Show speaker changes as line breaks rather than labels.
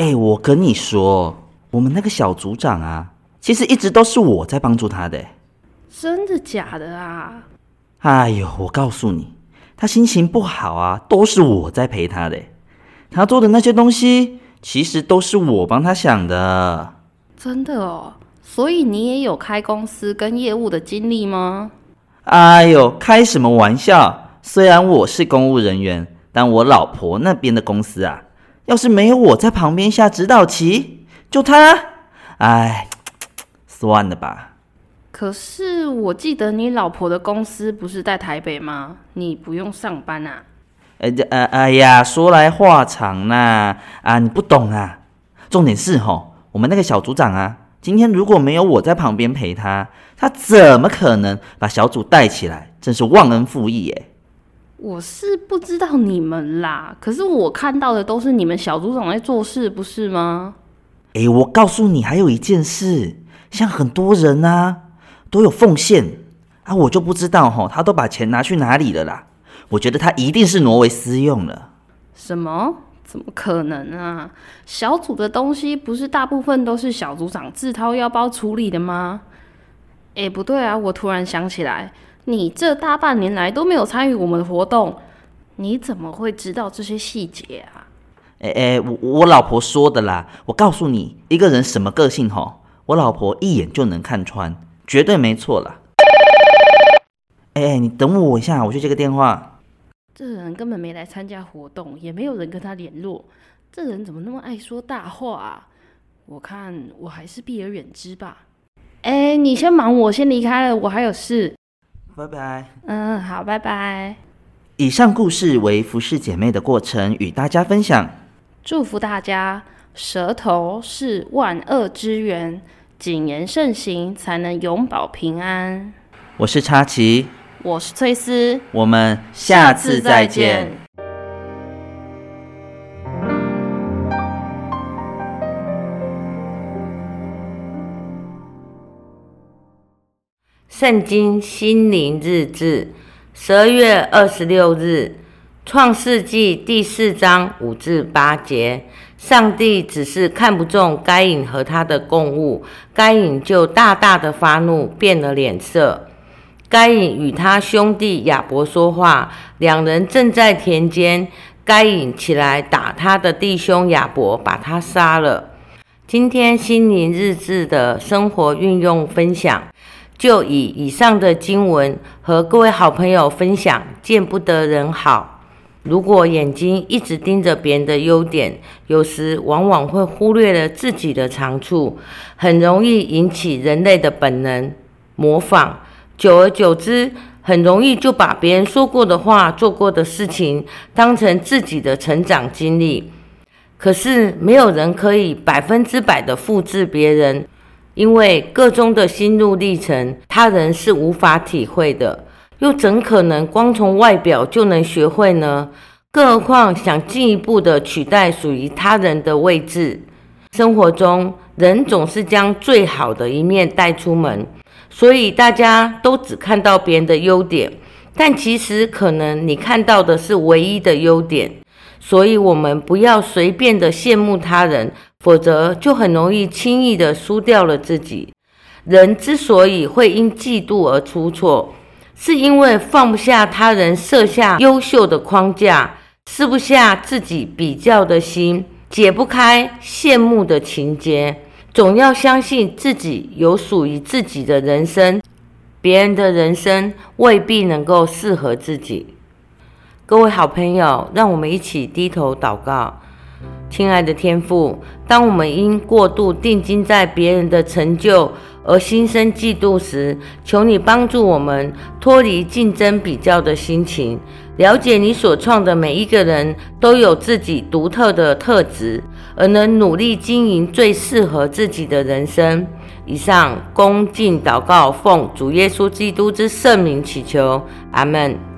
哎，我跟你说，我们那个小组长啊，其实一直都是我在帮助他的。
真的假的啊？
哎呦，我告诉你，他心情不好啊，都是我在陪他的。他做的那些东西，其实都是我帮他想的。
真的哦，所以你也有开公司跟业务的经历吗？
哎呦，开什么玩笑！虽然我是公务人员，但我老婆那边的公司啊，要是没有我在旁边下指导棋，就他，哎，算了吧。
可是我记得你老婆的公司不是在台北吗？你不用上班啊？
哎，这，哎哎呀，说来话长呐，啊，你不懂啊。重点是吼，我们那个小组长啊，今天如果没有我在旁边陪他，他怎么可能把小组带起来？真是忘恩负义耶！
我是不知道你们啦，可是我看到的都是你们小组长在做事，不是吗？
哎，我告诉你，还有一件事，像很多人啊，都有奉献啊，我就不知道哈，他都把钱拿去哪里了啦？我觉得他一定是挪为私用了。
什么？怎么可能啊？小组的东西不是大部分都是小组长自掏腰包处理的吗？哎，不对啊！我突然想起来，你这大半年来都没有参与我们的活动，你怎么会知道这些细节啊？
哎哎，我我老婆说的啦。我告诉你，一个人什么个性吼，我老婆一眼就能看穿，绝对没错啦。哎，你等我一下，我去接个电话。
这人根本没来参加活动，也没有人跟他联络。这人怎么那么爱说大话啊？我看我还是避而远之吧。哎，你先忙，我先离开了，我还有事。
拜拜。
嗯，好，拜拜。
以上故事为服侍姐妹的过程，与大家分享。
祝福大家，舌头是万恶之源，谨言慎行，才能永保平安。
我是插旗。
我是崔斯，
我们下次再见。
圣经心灵日志，十二月二十六日，创世纪第四章五至八节。上帝只是看不中该隐和他的共物，该隐就大大的发怒，变了脸色。该隐与他兄弟亚伯说话，两人正在田间。该隐起来打他的弟兄亚伯，把他杀了。今天心灵日志的生活运用分享，就以以上的经文和各位好朋友分享。见不得人好，如果眼睛一直盯着别人的优点，有时往往会忽略了自己的长处，很容易引起人类的本能模仿。久而久之，很容易就把别人说过的话、做过的事情当成自己的成长经历。可是，没有人可以百分之百的复制别人，因为个中的心路历程，他人是无法体会的。又怎可能光从外表就能学会呢？更何况想进一步的取代属于他人的位置。生活中，人总是将最好的一面带出门。所以大家都只看到别人的优点，但其实可能你看到的是唯一的优点。所以，我们不要随便的羡慕他人，否则就很容易轻易的输掉了自己。人之所以会因嫉妒而出错，是因为放不下他人设下优秀的框架，撕不下自己比较的心，解不开羡慕的情结。总要相信自己有属于自己的人生，别人的人生未必能够适合自己。各位好朋友，让我们一起低头祷告。亲爱的天父，当我们因过度定睛在别人的成就而心生嫉妒时，求你帮助我们脱离竞争比较的心情，了解你所创的每一个人都有自己独特的特质，而能努力经营最适合自己的人生。以上恭敬祷告，奉主耶稣基督之圣名祈求，阿门。